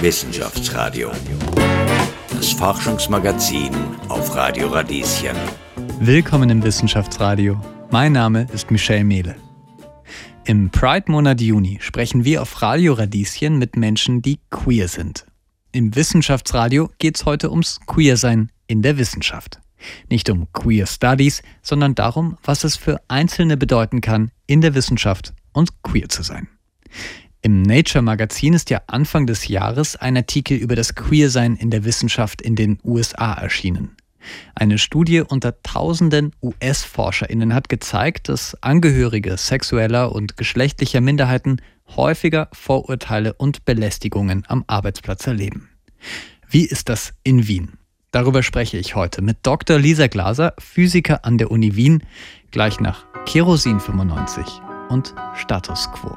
Wissenschaftsradio. Das Forschungsmagazin auf Radio Radieschen. Willkommen im Wissenschaftsradio. Mein Name ist Michelle Mehle. Im Pride-Monat Juni sprechen wir auf Radio Radieschen mit Menschen, die queer sind. Im Wissenschaftsradio geht es heute ums Queersein in der Wissenschaft. Nicht um Queer Studies, sondern darum, was es für Einzelne bedeuten kann, in der Wissenschaft und queer zu sein. Im Nature Magazin ist ja Anfang des Jahres ein Artikel über das Queersein in der Wissenschaft in den USA erschienen. Eine Studie unter tausenden US-ForscherInnen hat gezeigt, dass Angehörige sexueller und geschlechtlicher Minderheiten häufiger Vorurteile und Belästigungen am Arbeitsplatz erleben. Wie ist das in Wien? Darüber spreche ich heute mit Dr. Lisa Glaser, Physiker an der Uni Wien, gleich nach Kerosin 95 und Status Quo.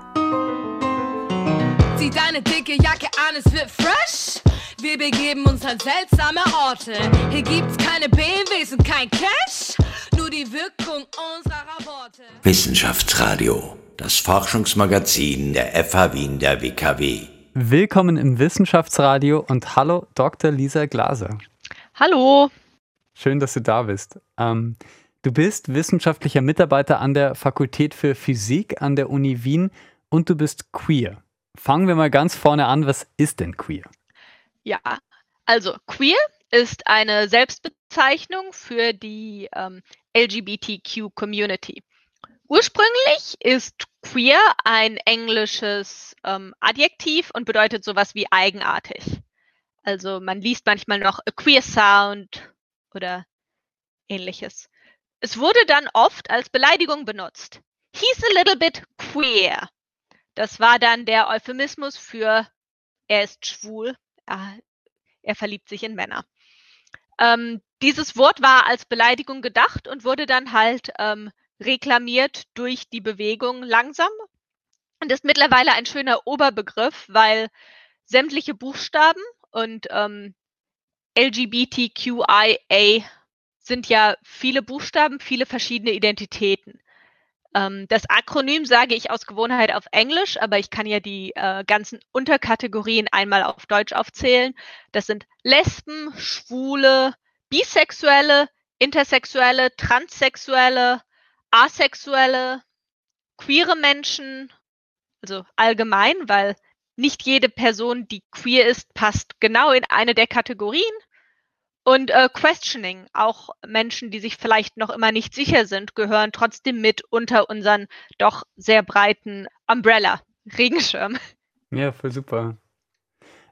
Zieh deine dicke Jacke an, es wird fresh. Wir begeben uns an seltsame Orte. Hier gibt's keine BMWs und kein Cash, nur die Wirkung unserer Worte. Wissenschaftsradio, das Forschungsmagazin der FH Wien der WKW. Willkommen im Wissenschaftsradio und hallo Dr. Lisa Glaser. Hallo. Schön, dass du da bist. Ähm, du bist wissenschaftlicher Mitarbeiter an der Fakultät für Physik an der Uni Wien und du bist queer. Fangen wir mal ganz vorne an. Was ist denn queer? Ja, also queer ist eine Selbstbezeichnung für die ähm, LGBTQ-Community. Ursprünglich ist queer ein englisches ähm, Adjektiv und bedeutet sowas wie eigenartig. Also man liest manchmal noch a queer sound oder ähnliches. Es wurde dann oft als Beleidigung benutzt. He's a little bit queer. Das war dann der Euphemismus für er ist schwul, er, er verliebt sich in Männer. Ähm, dieses Wort war als Beleidigung gedacht und wurde dann halt ähm, reklamiert durch die Bewegung langsam und ist mittlerweile ein schöner Oberbegriff, weil sämtliche Buchstaben und ähm, LGBTQIA sind ja viele Buchstaben, viele verschiedene Identitäten. Ähm, das Akronym sage ich aus Gewohnheit auf Englisch, aber ich kann ja die äh, ganzen Unterkategorien einmal auf Deutsch aufzählen. Das sind Lesben, Schwule, Bisexuelle, Intersexuelle, Transsexuelle, Asexuelle, queere Menschen, also allgemein, weil nicht jede Person, die queer ist, passt genau in eine der Kategorien. Und äh, Questioning, auch Menschen, die sich vielleicht noch immer nicht sicher sind, gehören trotzdem mit unter unseren doch sehr breiten Umbrella, Regenschirm. Ja, voll super.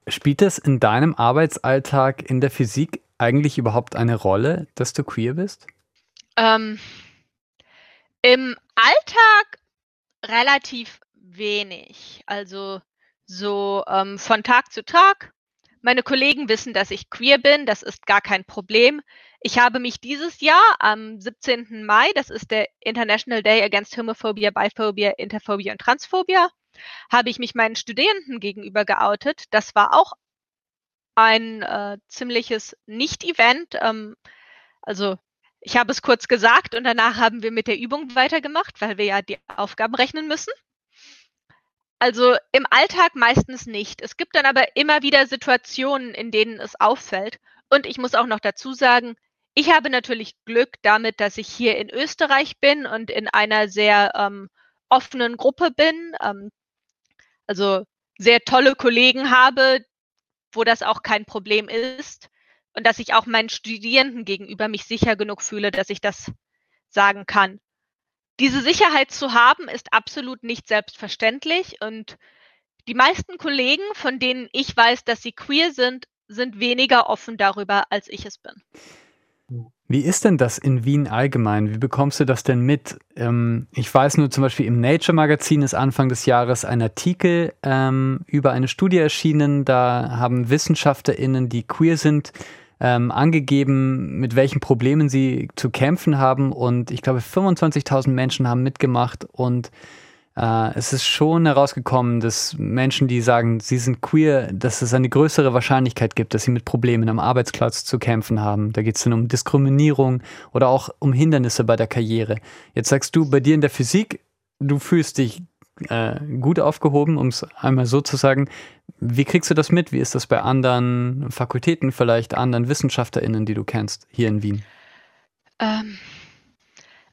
Spielt es in deinem Arbeitsalltag in der Physik eigentlich überhaupt eine Rolle, dass du queer bist? Ähm, Im Alltag relativ wenig. Also so ähm, von Tag zu Tag meine Kollegen wissen, dass ich queer bin, das ist gar kein Problem. Ich habe mich dieses Jahr am 17. Mai, das ist der International Day Against Homophobia, Biphobia, Interphobia und Transphobia, habe ich mich meinen Studierenden gegenüber geoutet. Das war auch ein äh, ziemliches Nicht-Event. Ähm, also ich habe es kurz gesagt und danach haben wir mit der Übung weitergemacht, weil wir ja die Aufgaben rechnen müssen. Also im Alltag meistens nicht. Es gibt dann aber immer wieder Situationen, in denen es auffällt. Und ich muss auch noch dazu sagen, ich habe natürlich Glück damit, dass ich hier in Österreich bin und in einer sehr ähm, offenen Gruppe bin. Ähm, also sehr tolle Kollegen habe, wo das auch kein Problem ist. Und dass ich auch meinen Studierenden gegenüber mich sicher genug fühle, dass ich das sagen kann diese Sicherheit zu haben, ist absolut nicht selbstverständlich. Und die meisten Kollegen, von denen ich weiß, dass sie queer sind, sind weniger offen darüber, als ich es bin. Wie ist denn das in Wien allgemein? Wie bekommst du das denn mit? Ähm, ich weiß nur zum Beispiel im Nature Magazin ist Anfang des Jahres ein Artikel ähm, über eine Studie erschienen. Da haben WissenschaftlerInnen, die queer sind, ähm, angegeben, mit welchen Problemen sie zu kämpfen haben. Und ich glaube, 25.000 Menschen haben mitgemacht. Und äh, es ist schon herausgekommen, dass Menschen, die sagen, sie sind queer, dass es eine größere Wahrscheinlichkeit gibt, dass sie mit Problemen am Arbeitsplatz zu kämpfen haben. Da geht es dann um Diskriminierung oder auch um Hindernisse bei der Karriere. Jetzt sagst du, bei dir in der Physik, du fühlst dich äh, gut aufgehoben, um es einmal so zu sagen. Wie kriegst du das mit? Wie ist das bei anderen Fakultäten, vielleicht anderen WissenschaftlerInnen, die du kennst, hier in Wien? Ähm,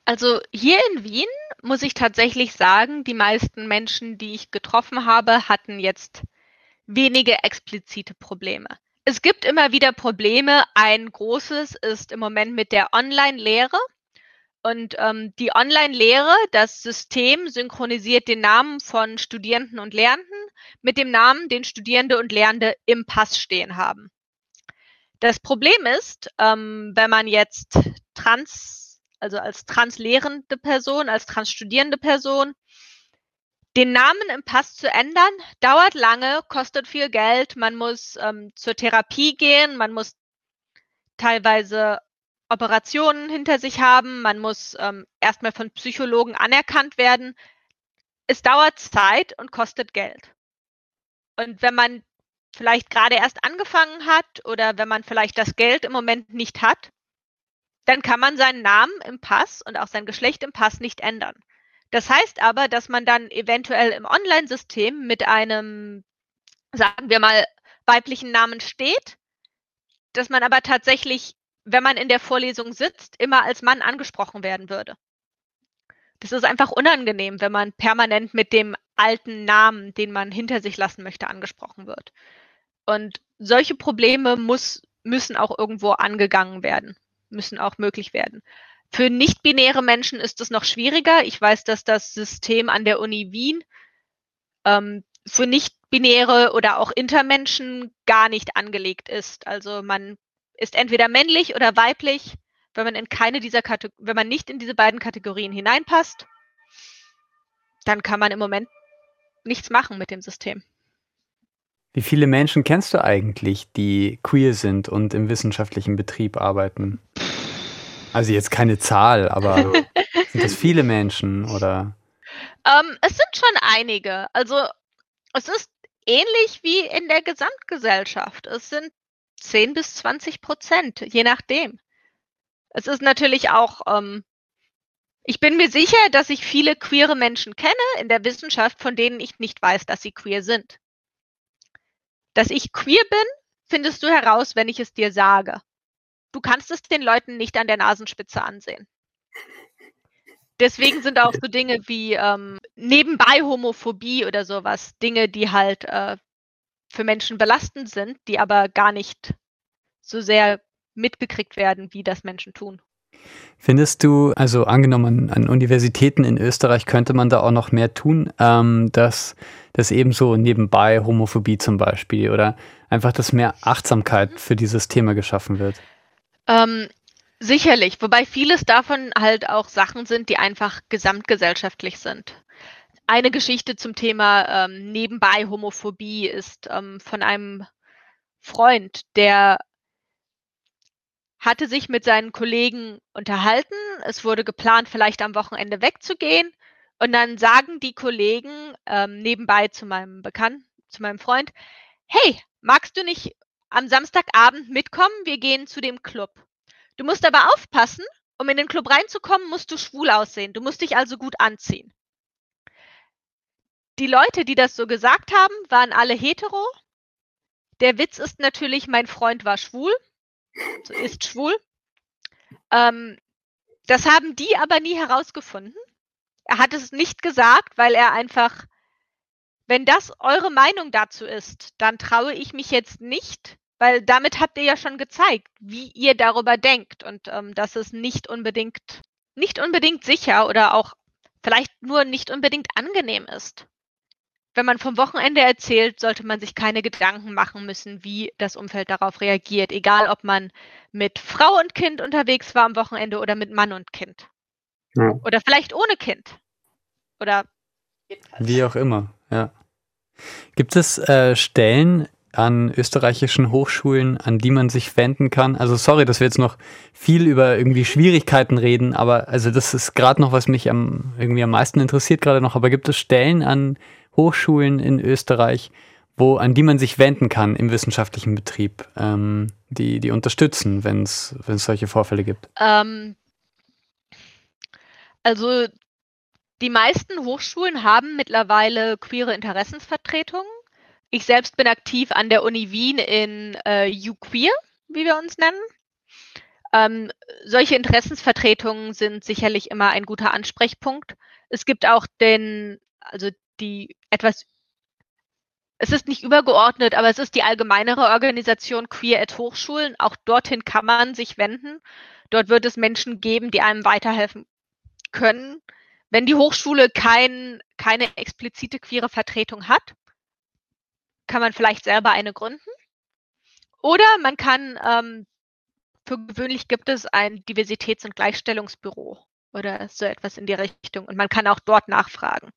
also hier in Wien muss ich tatsächlich sagen, die meisten Menschen, die ich getroffen habe, hatten jetzt wenige explizite Probleme. Es gibt immer wieder Probleme. Ein großes ist im Moment mit der Online-Lehre. Und ähm, die Online-Lehre, das System synchronisiert den Namen von Studierenden und Lehrenden mit dem Namen, den Studierende und Lehrende im Pass stehen haben. Das Problem ist, ähm, wenn man jetzt trans, also als translehrende Person, als transstudierende Person, den Namen im Pass zu ändern, dauert lange, kostet viel Geld, man muss ähm, zur Therapie gehen, man muss teilweise Operationen hinter sich haben, man muss ähm, erstmal von Psychologen anerkannt werden. Es dauert Zeit und kostet Geld. Und wenn man vielleicht gerade erst angefangen hat oder wenn man vielleicht das Geld im Moment nicht hat, dann kann man seinen Namen im Pass und auch sein Geschlecht im Pass nicht ändern. Das heißt aber, dass man dann eventuell im Online-System mit einem, sagen wir mal, weiblichen Namen steht, dass man aber tatsächlich wenn man in der Vorlesung sitzt, immer als Mann angesprochen werden würde. Das ist einfach unangenehm, wenn man permanent mit dem alten Namen, den man hinter sich lassen möchte, angesprochen wird. Und solche Probleme muss, müssen auch irgendwo angegangen werden, müssen auch möglich werden. Für nicht-binäre Menschen ist es noch schwieriger. Ich weiß, dass das System an der Uni Wien ähm, für nicht-binäre oder auch Intermenschen gar nicht angelegt ist. Also man ist entweder männlich oder weiblich. Wenn man in keine dieser Kate wenn man nicht in diese beiden Kategorien hineinpasst, dann kann man im Moment nichts machen mit dem System. Wie viele Menschen kennst du eigentlich, die queer sind und im wissenschaftlichen Betrieb arbeiten? Also jetzt keine Zahl, aber sind das viele Menschen oder? Ähm, es sind schon einige. Also es ist ähnlich wie in der Gesamtgesellschaft. Es sind 10 bis 20 Prozent, je nachdem. Es ist natürlich auch, ähm, ich bin mir sicher, dass ich viele queere Menschen kenne in der Wissenschaft, von denen ich nicht weiß, dass sie queer sind. Dass ich queer bin, findest du heraus, wenn ich es dir sage. Du kannst es den Leuten nicht an der Nasenspitze ansehen. Deswegen sind auch so Dinge wie ähm, nebenbei Homophobie oder sowas, Dinge, die halt äh, für Menschen belastend sind, die aber gar nicht so sehr mitbekriegt werden, wie das Menschen tun. Findest du, also angenommen an Universitäten in Österreich könnte man da auch noch mehr tun, ähm, dass das ebenso nebenbei Homophobie zum Beispiel oder einfach, dass mehr Achtsamkeit für dieses Thema geschaffen wird? Ähm, sicherlich, wobei vieles davon halt auch Sachen sind, die einfach gesamtgesellschaftlich sind eine Geschichte zum Thema ähm, nebenbei Homophobie ist ähm, von einem Freund, der hatte sich mit seinen Kollegen unterhalten. Es wurde geplant, vielleicht am Wochenende wegzugehen. Und dann sagen die Kollegen ähm, nebenbei zu meinem Bekannten, zu meinem Freund, hey, magst du nicht am Samstagabend mitkommen? Wir gehen zu dem Club. Du musst aber aufpassen, um in den Club reinzukommen, musst du schwul aussehen. Du musst dich also gut anziehen. Die Leute, die das so gesagt haben, waren alle hetero. Der Witz ist natürlich, mein Freund war schwul, also ist schwul. Ähm, das haben die aber nie herausgefunden. Er hat es nicht gesagt, weil er einfach, wenn das eure Meinung dazu ist, dann traue ich mich jetzt nicht, weil damit habt ihr ja schon gezeigt, wie ihr darüber denkt und ähm, dass es nicht unbedingt, nicht unbedingt sicher oder auch vielleicht nur nicht unbedingt angenehm ist wenn man vom Wochenende erzählt, sollte man sich keine Gedanken machen müssen, wie das Umfeld darauf reagiert, egal ob man mit Frau und Kind unterwegs war am Wochenende oder mit Mann und Kind. Ja. Oder vielleicht ohne Kind. Oder wie auch immer, ja. Gibt es äh, Stellen an österreichischen Hochschulen, an die man sich wenden kann? Also sorry, dass wir jetzt noch viel über irgendwie Schwierigkeiten reden, aber also das ist gerade noch, was mich am irgendwie am meisten interessiert gerade noch. Aber gibt es Stellen an Hochschulen in Österreich, wo, an die man sich wenden kann im wissenschaftlichen Betrieb, ähm, die, die unterstützen, wenn es solche Vorfälle gibt? Ähm, also Die meisten Hochschulen haben mittlerweile queere Interessensvertretungen. Ich selbst bin aktiv an der Uni Wien in äh, UQueer, wie wir uns nennen. Ähm, solche Interessensvertretungen sind sicherlich immer ein guter Ansprechpunkt. Es gibt auch den, also die etwas, es ist nicht übergeordnet, aber es ist die allgemeinere Organisation Queer at Hochschulen. Auch dorthin kann man sich wenden. Dort wird es Menschen geben, die einem weiterhelfen können. Wenn die Hochschule kein, keine explizite queere Vertretung hat, kann man vielleicht selber eine gründen. Oder man kann, ähm, für gewöhnlich gibt es ein Diversitäts- und Gleichstellungsbüro oder so etwas in die Richtung. Und man kann auch dort nachfragen.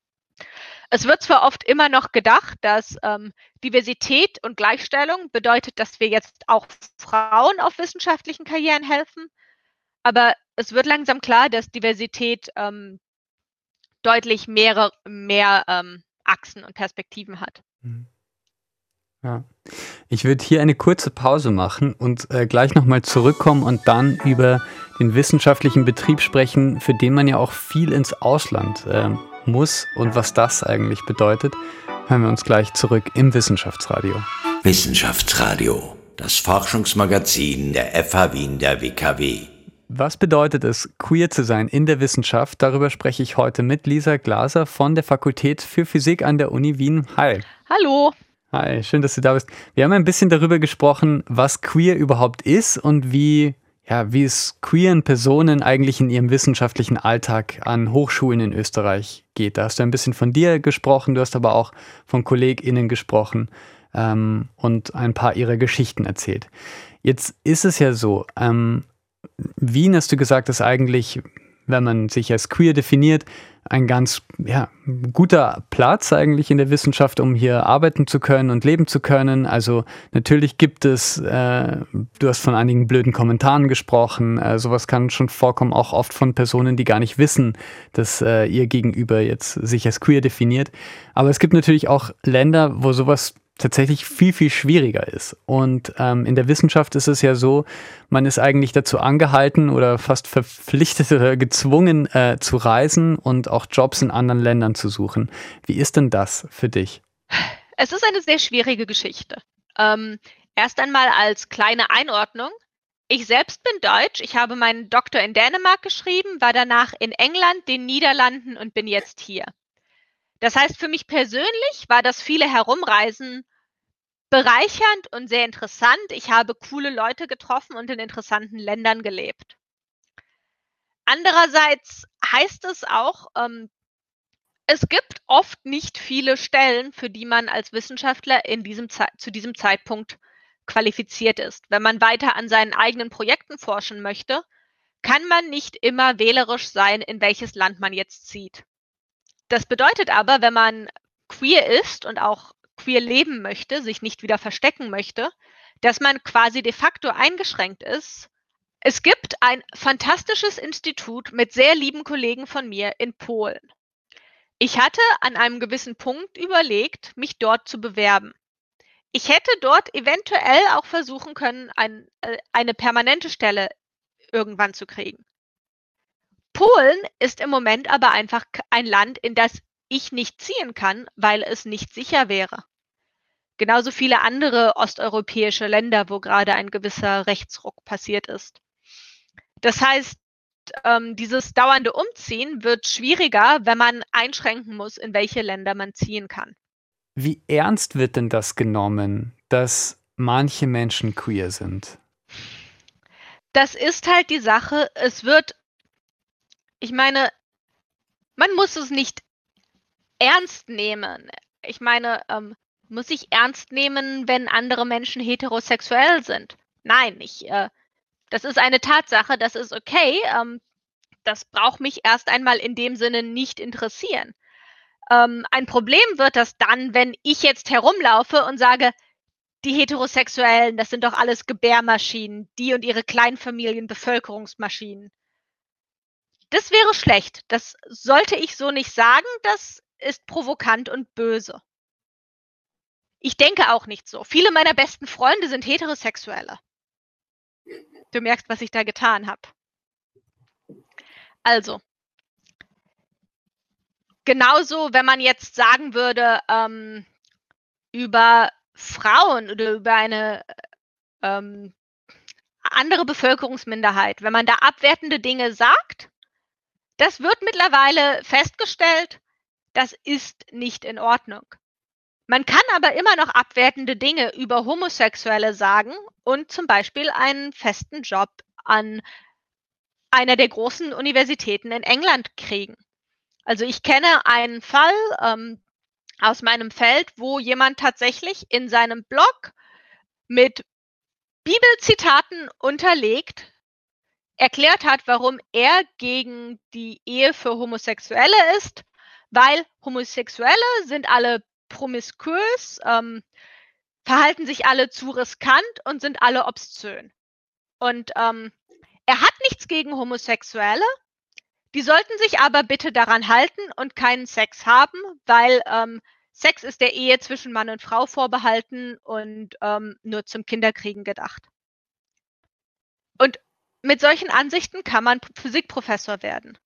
Es wird zwar oft immer noch gedacht, dass ähm, Diversität und Gleichstellung bedeutet, dass wir jetzt auch Frauen auf wissenschaftlichen Karrieren helfen, aber es wird langsam klar, dass Diversität ähm, deutlich mehrere, mehr ähm, Achsen und Perspektiven hat. Mhm. Ja. Ich würde hier eine kurze Pause machen und äh, gleich nochmal zurückkommen und dann über den wissenschaftlichen Betrieb sprechen, für den man ja auch viel ins Ausland äh, muss und was das eigentlich bedeutet. Hören wir uns gleich zurück im Wissenschaftsradio. Wissenschaftsradio, das Forschungsmagazin der FH Wien der WKW. Was bedeutet es, queer zu sein in der Wissenschaft? Darüber spreche ich heute mit Lisa Glaser von der Fakultät für Physik an der Uni Wien. Hi. Hallo. Hi, schön, dass du da bist. Wir haben ein bisschen darüber gesprochen, was queer überhaupt ist und wie, ja, wie es queeren Personen eigentlich in ihrem wissenschaftlichen Alltag an Hochschulen in Österreich geht. Da hast du ein bisschen von dir gesprochen, du hast aber auch von KollegInnen gesprochen ähm, und ein paar ihrer Geschichten erzählt. Jetzt ist es ja so, ähm, Wien hast du gesagt, ist eigentlich, wenn man sich als queer definiert, ein ganz ja, guter Platz eigentlich in der Wissenschaft, um hier arbeiten zu können und leben zu können. Also natürlich gibt es, äh, du hast von einigen blöden Kommentaren gesprochen, äh, sowas kann schon vorkommen, auch oft von Personen, die gar nicht wissen, dass äh, ihr Gegenüber jetzt sich als queer definiert. Aber es gibt natürlich auch Länder, wo sowas tatsächlich viel, viel schwieriger ist. Und ähm, in der Wissenschaft ist es ja so, man ist eigentlich dazu angehalten oder fast verpflichtet oder gezwungen äh, zu reisen und auch Jobs in anderen Ländern zu suchen. Wie ist denn das für dich? Es ist eine sehr schwierige Geschichte. Ähm, erst einmal als kleine Einordnung. Ich selbst bin Deutsch. Ich habe meinen Doktor in Dänemark geschrieben, war danach in England, den Niederlanden und bin jetzt hier. Das heißt, für mich persönlich war das viele Herumreisen bereichernd und sehr interessant. Ich habe coole Leute getroffen und in interessanten Ländern gelebt. Andererseits heißt es auch, ähm, es gibt oft nicht viele Stellen, für die man als Wissenschaftler in diesem zu diesem Zeitpunkt qualifiziert ist. Wenn man weiter an seinen eigenen Projekten forschen möchte, kann man nicht immer wählerisch sein, in welches Land man jetzt zieht. Das bedeutet aber, wenn man queer ist und auch queer leben möchte, sich nicht wieder verstecken möchte, dass man quasi de facto eingeschränkt ist. Es gibt ein fantastisches Institut mit sehr lieben Kollegen von mir in Polen. Ich hatte an einem gewissen Punkt überlegt, mich dort zu bewerben. Ich hätte dort eventuell auch versuchen können, ein, äh, eine permanente Stelle irgendwann zu kriegen. Polen ist im Moment aber einfach ein Land, in das ich nicht ziehen kann, weil es nicht sicher wäre. Genauso viele andere osteuropäische Länder, wo gerade ein gewisser Rechtsruck passiert ist. Das heißt, ähm, dieses dauernde Umziehen wird schwieriger, wenn man einschränken muss, in welche Länder man ziehen kann. Wie ernst wird denn das genommen, dass manche Menschen queer sind? Das ist halt die Sache. Es wird ich meine, man muss es nicht ernst nehmen. Ich meine, ähm, muss ich ernst nehmen, wenn andere Menschen heterosexuell sind? Nein, ich, äh, das ist eine Tatsache, das ist okay. Ähm, das braucht mich erst einmal in dem Sinne nicht interessieren. Ähm, ein Problem wird das dann, wenn ich jetzt herumlaufe und sage, die Heterosexuellen, das sind doch alles Gebärmaschinen, die und ihre Kleinfamilien Bevölkerungsmaschinen. Das wäre schlecht. Das sollte ich so nicht sagen. Das ist provokant und böse. Ich denke auch nicht so. Viele meiner besten Freunde sind Heterosexuelle. Du merkst, was ich da getan habe. Also, genauso, wenn man jetzt sagen würde, ähm, über Frauen oder über eine ähm, andere Bevölkerungsminderheit, wenn man da abwertende Dinge sagt, das wird mittlerweile festgestellt, das ist nicht in Ordnung. Man kann aber immer noch abwertende Dinge über Homosexuelle sagen und zum Beispiel einen festen Job an einer der großen Universitäten in England kriegen. Also ich kenne einen Fall ähm, aus meinem Feld, wo jemand tatsächlich in seinem Blog mit Bibelzitaten unterlegt erklärt hat, warum er gegen die Ehe für Homosexuelle ist, weil Homosexuelle sind alle promiskuös, ähm, verhalten sich alle zu riskant und sind alle obszön. Und ähm, er hat nichts gegen Homosexuelle, die sollten sich aber bitte daran halten und keinen Sex haben, weil ähm, Sex ist der Ehe zwischen Mann und Frau vorbehalten und ähm, nur zum Kinderkriegen gedacht. Mit solchen Ansichten kann man Physikprofessor werden.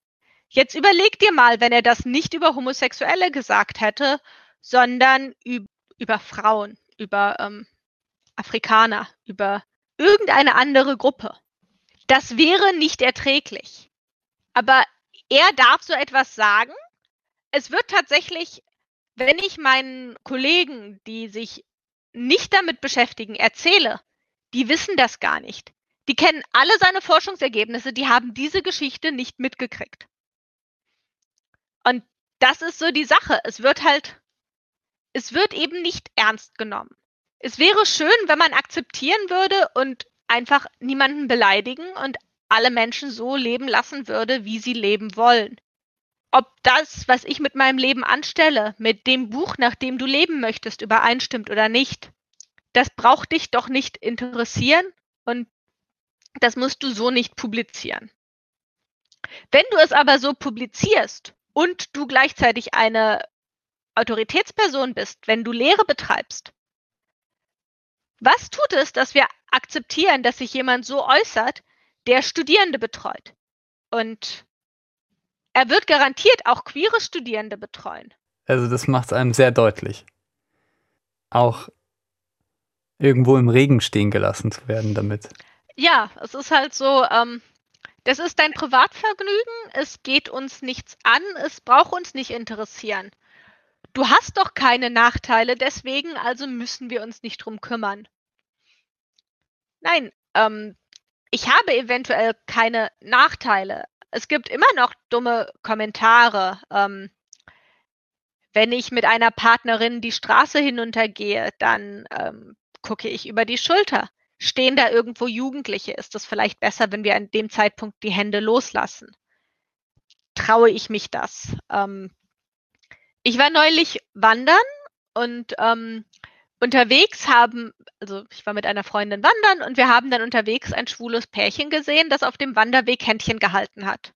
Jetzt überleg dir mal, wenn er das nicht über Homosexuelle gesagt hätte, sondern über Frauen, über ähm, Afrikaner, über irgendeine andere Gruppe. Das wäre nicht erträglich. Aber er darf so etwas sagen. Es wird tatsächlich, wenn ich meinen Kollegen, die sich nicht damit beschäftigen, erzähle, die wissen das gar nicht. Die kennen alle seine Forschungsergebnisse, die haben diese Geschichte nicht mitgekriegt. Und das ist so die Sache. Es wird halt, es wird eben nicht ernst genommen. Es wäre schön, wenn man akzeptieren würde und einfach niemanden beleidigen und alle Menschen so leben lassen würde, wie sie leben wollen. Ob das, was ich mit meinem Leben anstelle, mit dem Buch, nach dem du leben möchtest, übereinstimmt oder nicht, das braucht dich doch nicht interessieren und das musst du so nicht publizieren. Wenn du es aber so publizierst und du gleichzeitig eine Autoritätsperson bist, wenn du Lehre betreibst, was tut es, dass wir akzeptieren, dass sich jemand so äußert, der Studierende betreut? Und er wird garantiert auch queere Studierende betreuen. Also das macht es einem sehr deutlich. Auch irgendwo im Regen stehen gelassen zu werden damit. Ja, es ist halt so, ähm, das ist dein Privatvergnügen, es geht uns nichts an, es braucht uns nicht interessieren. Du hast doch keine Nachteile, deswegen also müssen wir uns nicht drum kümmern. Nein, ähm, ich habe eventuell keine Nachteile. Es gibt immer noch dumme Kommentare. Ähm, wenn ich mit einer Partnerin die Straße hinuntergehe, dann ähm, gucke ich über die Schulter stehen da irgendwo Jugendliche? Ist es vielleicht besser, wenn wir an dem Zeitpunkt die Hände loslassen? Traue ich mich das? Ähm, ich war neulich wandern und ähm, unterwegs haben, also ich war mit einer Freundin wandern und wir haben dann unterwegs ein schwules Pärchen gesehen, das auf dem Wanderweg Händchen gehalten hat.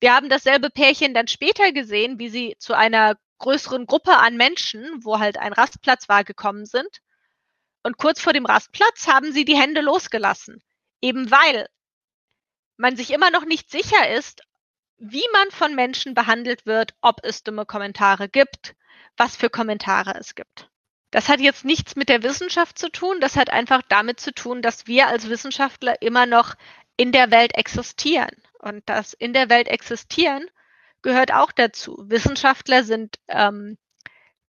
Wir haben dasselbe Pärchen dann später gesehen, wie sie zu einer größeren Gruppe an Menschen, wo halt ein Rastplatz war, gekommen sind und kurz vor dem Rastplatz haben sie die Hände losgelassen, eben weil man sich immer noch nicht sicher ist, wie man von Menschen behandelt wird, ob es dumme Kommentare gibt, was für Kommentare es gibt. Das hat jetzt nichts mit der Wissenschaft zu tun, das hat einfach damit zu tun, dass wir als Wissenschaftler immer noch in der Welt existieren. Und das in der Welt existieren gehört auch dazu. Wissenschaftler sind ähm,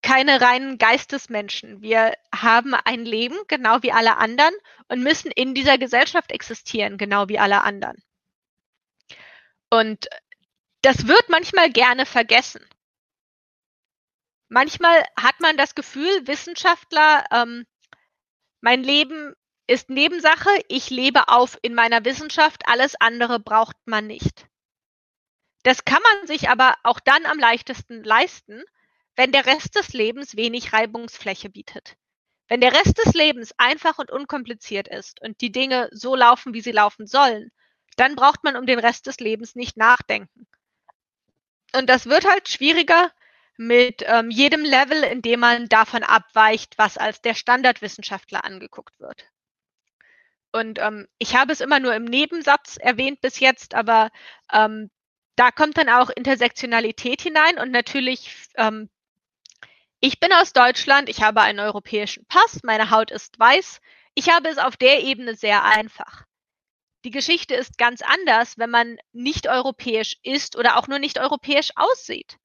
keine reinen Geistesmenschen. Wir haben ein Leben, genau wie alle anderen, und müssen in dieser Gesellschaft existieren, genau wie alle anderen. Und das wird manchmal gerne vergessen. Manchmal hat man das Gefühl, Wissenschaftler, ähm, mein Leben ist Nebensache, ich lebe auf in meiner Wissenschaft, alles andere braucht man nicht. Das kann man sich aber auch dann am leichtesten leisten, wenn der Rest des Lebens wenig Reibungsfläche bietet. Wenn der Rest des Lebens einfach und unkompliziert ist und die Dinge so laufen, wie sie laufen sollen, dann braucht man um den Rest des Lebens nicht nachdenken. Und das wird halt schwieriger mit ähm, jedem Level, in dem man davon abweicht, was als der Standardwissenschaftler angeguckt wird. Und ähm, ich habe es immer nur im Nebensatz erwähnt bis jetzt, aber ähm, da kommt dann auch Intersektionalität hinein und natürlich, ähm, ich bin aus Deutschland, ich habe einen europäischen Pass, meine Haut ist weiß. Ich habe es auf der Ebene sehr einfach. Die Geschichte ist ganz anders, wenn man nicht europäisch ist oder auch nur nicht europäisch aussieht.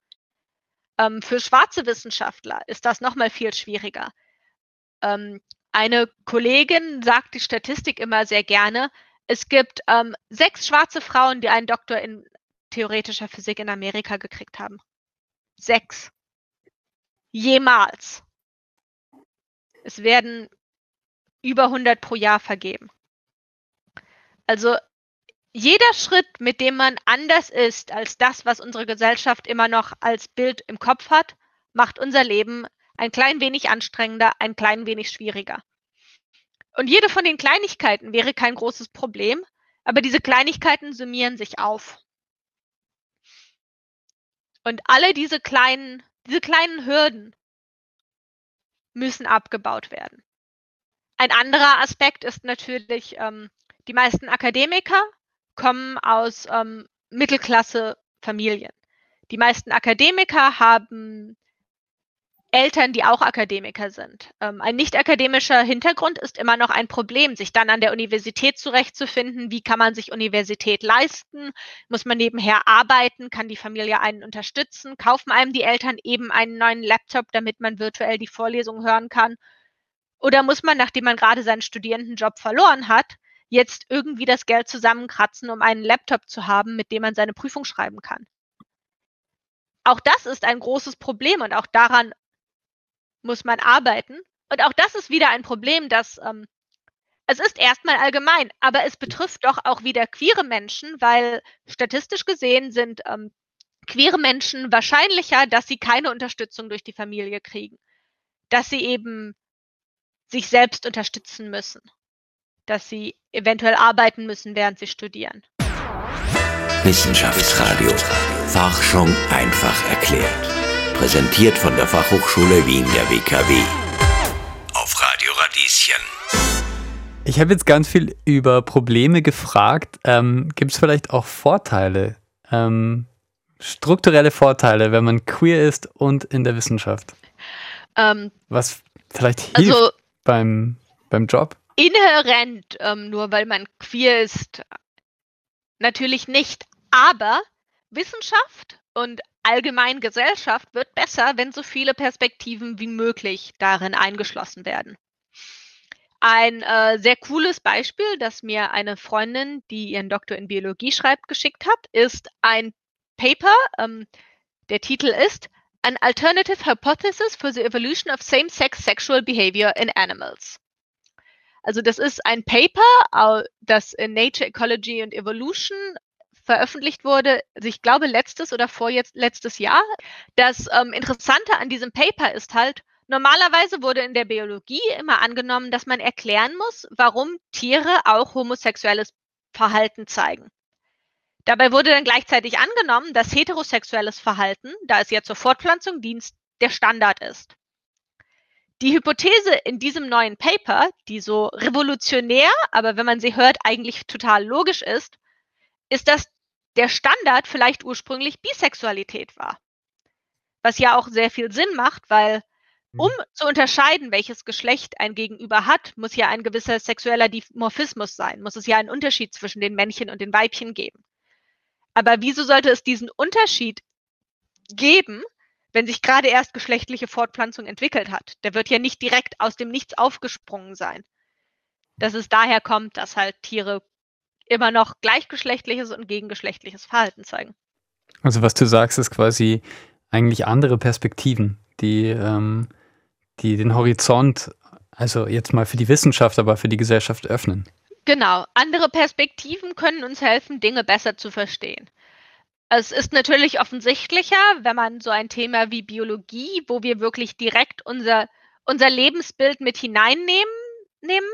Ähm, für schwarze Wissenschaftler ist das nochmal viel schwieriger. Ähm, eine Kollegin sagt die Statistik immer sehr gerne. Es gibt ähm, sechs schwarze Frauen, die einen Doktor in theoretischer Physik in Amerika gekriegt haben. Sechs. Jemals. Es werden über 100 pro Jahr vergeben. Also jeder Schritt, mit dem man anders ist als das, was unsere Gesellschaft immer noch als Bild im Kopf hat, macht unser Leben ein klein wenig anstrengender, ein klein wenig schwieriger. Und jede von den Kleinigkeiten wäre kein großes Problem, aber diese Kleinigkeiten summieren sich auf. Und alle diese kleinen, diese kleinen Hürden müssen abgebaut werden. Ein anderer Aspekt ist natürlich, ähm, die meisten Akademiker kommen aus ähm, Mittelklasse-Familien. Die meisten Akademiker haben Eltern, die auch Akademiker sind. Ähm, ein nicht akademischer Hintergrund ist immer noch ein Problem, sich dann an der Universität zurechtzufinden. Wie kann man sich Universität leisten? Muss man nebenher arbeiten? Kann die Familie einen unterstützen? Kaufen einem die Eltern eben einen neuen Laptop, damit man virtuell die Vorlesung hören kann? Oder muss man, nachdem man gerade seinen Studierendenjob verloren hat, jetzt irgendwie das Geld zusammenkratzen, um einen Laptop zu haben, mit dem man seine Prüfung schreiben kann? Auch das ist ein großes Problem und auch daran muss man arbeiten. Und auch das ist wieder ein Problem, dass ähm, es ist erstmal allgemein, aber es betrifft doch auch wieder queere Menschen, weil statistisch gesehen sind ähm, queere Menschen wahrscheinlicher, dass sie keine Unterstützung durch die Familie kriegen, dass sie eben sich selbst unterstützen müssen, dass sie eventuell arbeiten müssen, während sie studieren. Wissenschaftsradio. Forschung einfach erklärt. Präsentiert von der Fachhochschule Wien der WKW. Auf Radio Radieschen. Ich habe jetzt ganz viel über Probleme gefragt. Ähm, Gibt es vielleicht auch Vorteile, ähm, strukturelle Vorteile, wenn man queer ist und in der Wissenschaft? Ähm, Was vielleicht hilft also, beim, beim Job? Inhärent, ähm, nur weil man queer ist, natürlich nicht. Aber Wissenschaft und allgemein Gesellschaft wird besser, wenn so viele Perspektiven wie möglich darin eingeschlossen werden. Ein äh, sehr cooles Beispiel, das mir eine Freundin, die ihren Doktor in Biologie schreibt, geschickt hat, ist ein Paper. Ähm, der Titel ist An Alternative Hypothesis for the Evolution of Same-Sex Sexual Behavior in Animals. Also das ist ein Paper, das in Nature Ecology and Evolution veröffentlicht wurde, also ich glaube letztes oder vorletzt letztes Jahr. Das ähm, Interessante an diesem Paper ist halt, normalerweise wurde in der Biologie immer angenommen, dass man erklären muss, warum Tiere auch homosexuelles Verhalten zeigen. Dabei wurde dann gleichzeitig angenommen, dass heterosexuelles Verhalten, da es ja zur Fortpflanzung dient, der Standard ist. Die Hypothese in diesem neuen Paper, die so revolutionär, aber wenn man sie hört, eigentlich total logisch ist, ist, dass der Standard vielleicht ursprünglich Bisexualität war. Was ja auch sehr viel Sinn macht, weil um mhm. zu unterscheiden, welches Geschlecht ein Gegenüber hat, muss ja ein gewisser sexueller Dimorphismus sein, muss es ja einen Unterschied zwischen den Männchen und den Weibchen geben. Aber wieso sollte es diesen Unterschied geben, wenn sich gerade erst geschlechtliche Fortpflanzung entwickelt hat? Der wird ja nicht direkt aus dem Nichts aufgesprungen sein. Dass es daher kommt, dass halt Tiere immer noch gleichgeschlechtliches und gegengeschlechtliches Verhalten zeigen. Also was du sagst, ist quasi eigentlich andere Perspektiven, die, ähm, die den Horizont, also jetzt mal für die Wissenschaft, aber für die Gesellschaft öffnen. Genau, andere Perspektiven können uns helfen, Dinge besser zu verstehen. Es ist natürlich offensichtlicher, wenn man so ein Thema wie Biologie, wo wir wirklich direkt unser, unser Lebensbild mit hineinnehmen, nehmen.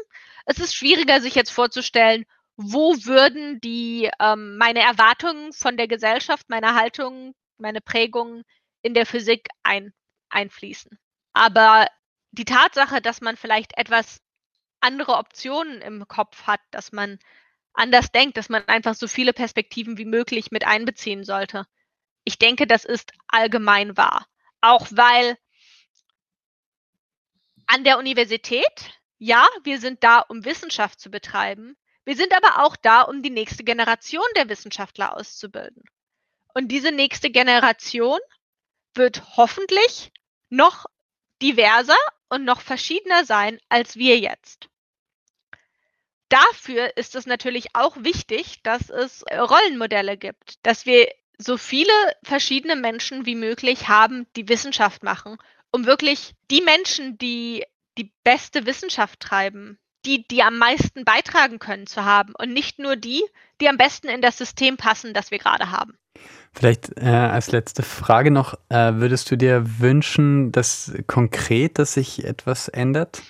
Es ist schwieriger, sich jetzt vorzustellen, wo würden die ähm, meine Erwartungen von der Gesellschaft, meine Haltung, meine Prägungen in der Physik ein, einfließen. Aber die Tatsache, dass man vielleicht etwas andere Optionen im Kopf hat, dass man anders denkt, dass man einfach so viele Perspektiven wie möglich mit einbeziehen sollte. Ich denke, das ist allgemein wahr. Auch weil an der Universität, ja, wir sind da, um Wissenschaft zu betreiben. Wir sind aber auch da, um die nächste Generation der Wissenschaftler auszubilden. Und diese nächste Generation wird hoffentlich noch diverser und noch verschiedener sein als wir jetzt. Dafür ist es natürlich auch wichtig, dass es Rollenmodelle gibt, dass wir so viele verschiedene Menschen wie möglich haben, die Wissenschaft machen, um wirklich die Menschen, die die beste Wissenschaft treiben, die, die am meisten beitragen können, zu haben und nicht nur die, die am besten in das System passen, das wir gerade haben. Vielleicht äh, als letzte Frage noch, äh, würdest du dir wünschen, dass konkret, dass sich etwas ändert?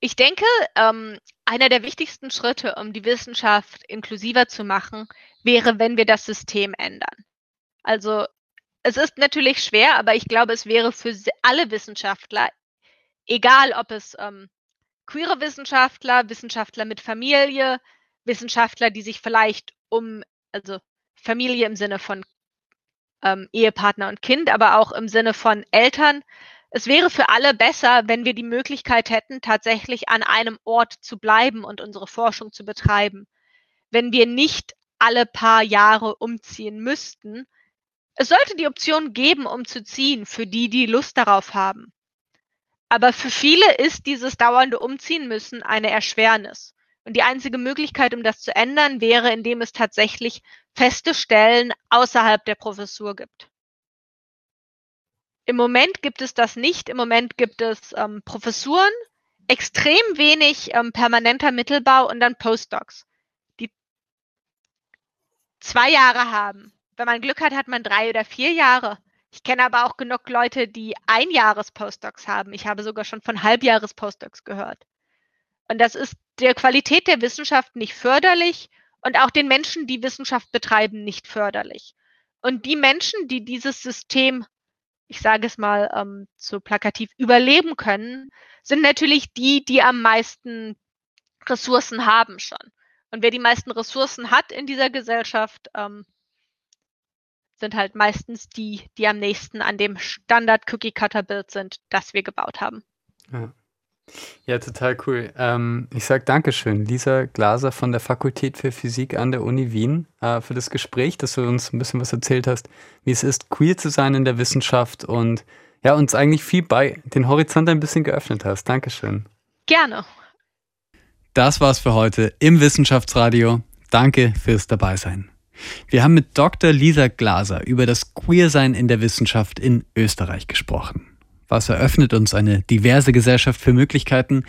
Ich denke, ähm, einer der wichtigsten Schritte, um die Wissenschaft inklusiver zu machen, wäre, wenn wir das System ändern. Also es ist natürlich schwer, aber ich glaube, es wäre für alle Wissenschaftler, egal ob es ähm, queere Wissenschaftler, Wissenschaftler mit Familie, Wissenschaftler, die sich vielleicht um, also Familie im Sinne von ähm, Ehepartner und Kind, aber auch im Sinne von Eltern. Es wäre für alle besser, wenn wir die Möglichkeit hätten, tatsächlich an einem Ort zu bleiben und unsere Forschung zu betreiben. Wenn wir nicht alle paar Jahre umziehen müssten. Es sollte die Option geben, umzuziehen, für die, die Lust darauf haben. Aber für viele ist dieses dauernde Umziehen müssen eine Erschwernis. Und die einzige Möglichkeit, um das zu ändern, wäre, indem es tatsächlich feste Stellen außerhalb der Professur gibt. Im Moment gibt es das nicht. Im Moment gibt es ähm, Professuren, extrem wenig ähm, permanenter Mittelbau und dann Postdocs, die zwei Jahre haben. Wenn man Glück hat, hat man drei oder vier Jahre. Ich kenne aber auch genug Leute, die Einjahres-Postdocs haben. Ich habe sogar schon von Halbjahres-Postdocs gehört. Und das ist der Qualität der Wissenschaft nicht förderlich und auch den Menschen, die Wissenschaft betreiben, nicht förderlich. Und die Menschen, die dieses System, ich sage es mal ähm, so plakativ, überleben können, sind natürlich die, die am meisten Ressourcen haben schon. Und wer die meisten Ressourcen hat in dieser Gesellschaft, ähm, sind halt meistens die, die am nächsten an dem Standard-Cookie-Cutter-Bild sind, das wir gebaut haben. Ja. Ja, total cool. Ähm, ich sage Dankeschön, Lisa Glaser von der Fakultät für Physik an der Uni Wien, äh, für das Gespräch, dass du uns ein bisschen was erzählt hast, wie es ist, queer zu sein in der Wissenschaft und ja, uns eigentlich viel bei den Horizont ein bisschen geöffnet hast. Dankeschön. Gerne. Das war's für heute im Wissenschaftsradio. Danke fürs Dabeisein. Wir haben mit Dr. Lisa Glaser über das Queersein in der Wissenschaft in Österreich gesprochen. Was eröffnet uns eine diverse Gesellschaft für Möglichkeiten?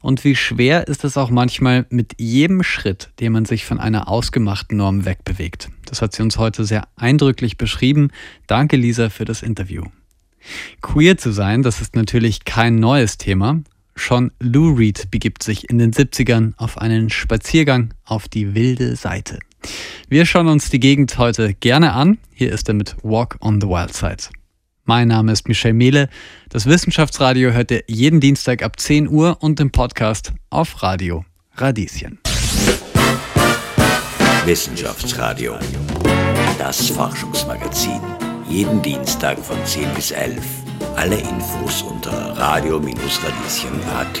Und wie schwer ist es auch manchmal mit jedem Schritt, den man sich von einer ausgemachten Norm wegbewegt? Das hat sie uns heute sehr eindrücklich beschrieben. Danke, Lisa, für das Interview. Queer zu sein, das ist natürlich kein neues Thema. Schon Lou Reed begibt sich in den 70ern auf einen Spaziergang auf die wilde Seite. Wir schauen uns die Gegend heute gerne an. Hier ist er mit Walk on the Wild Side. Mein Name ist Michel Mehle. Das Wissenschaftsradio hört ihr jeden Dienstag ab 10 Uhr und im Podcast auf Radio Radieschen. Wissenschaftsradio. Das Forschungsmagazin. Jeden Dienstag von 10 bis 11. Alle Infos unter radio-radieschen.at.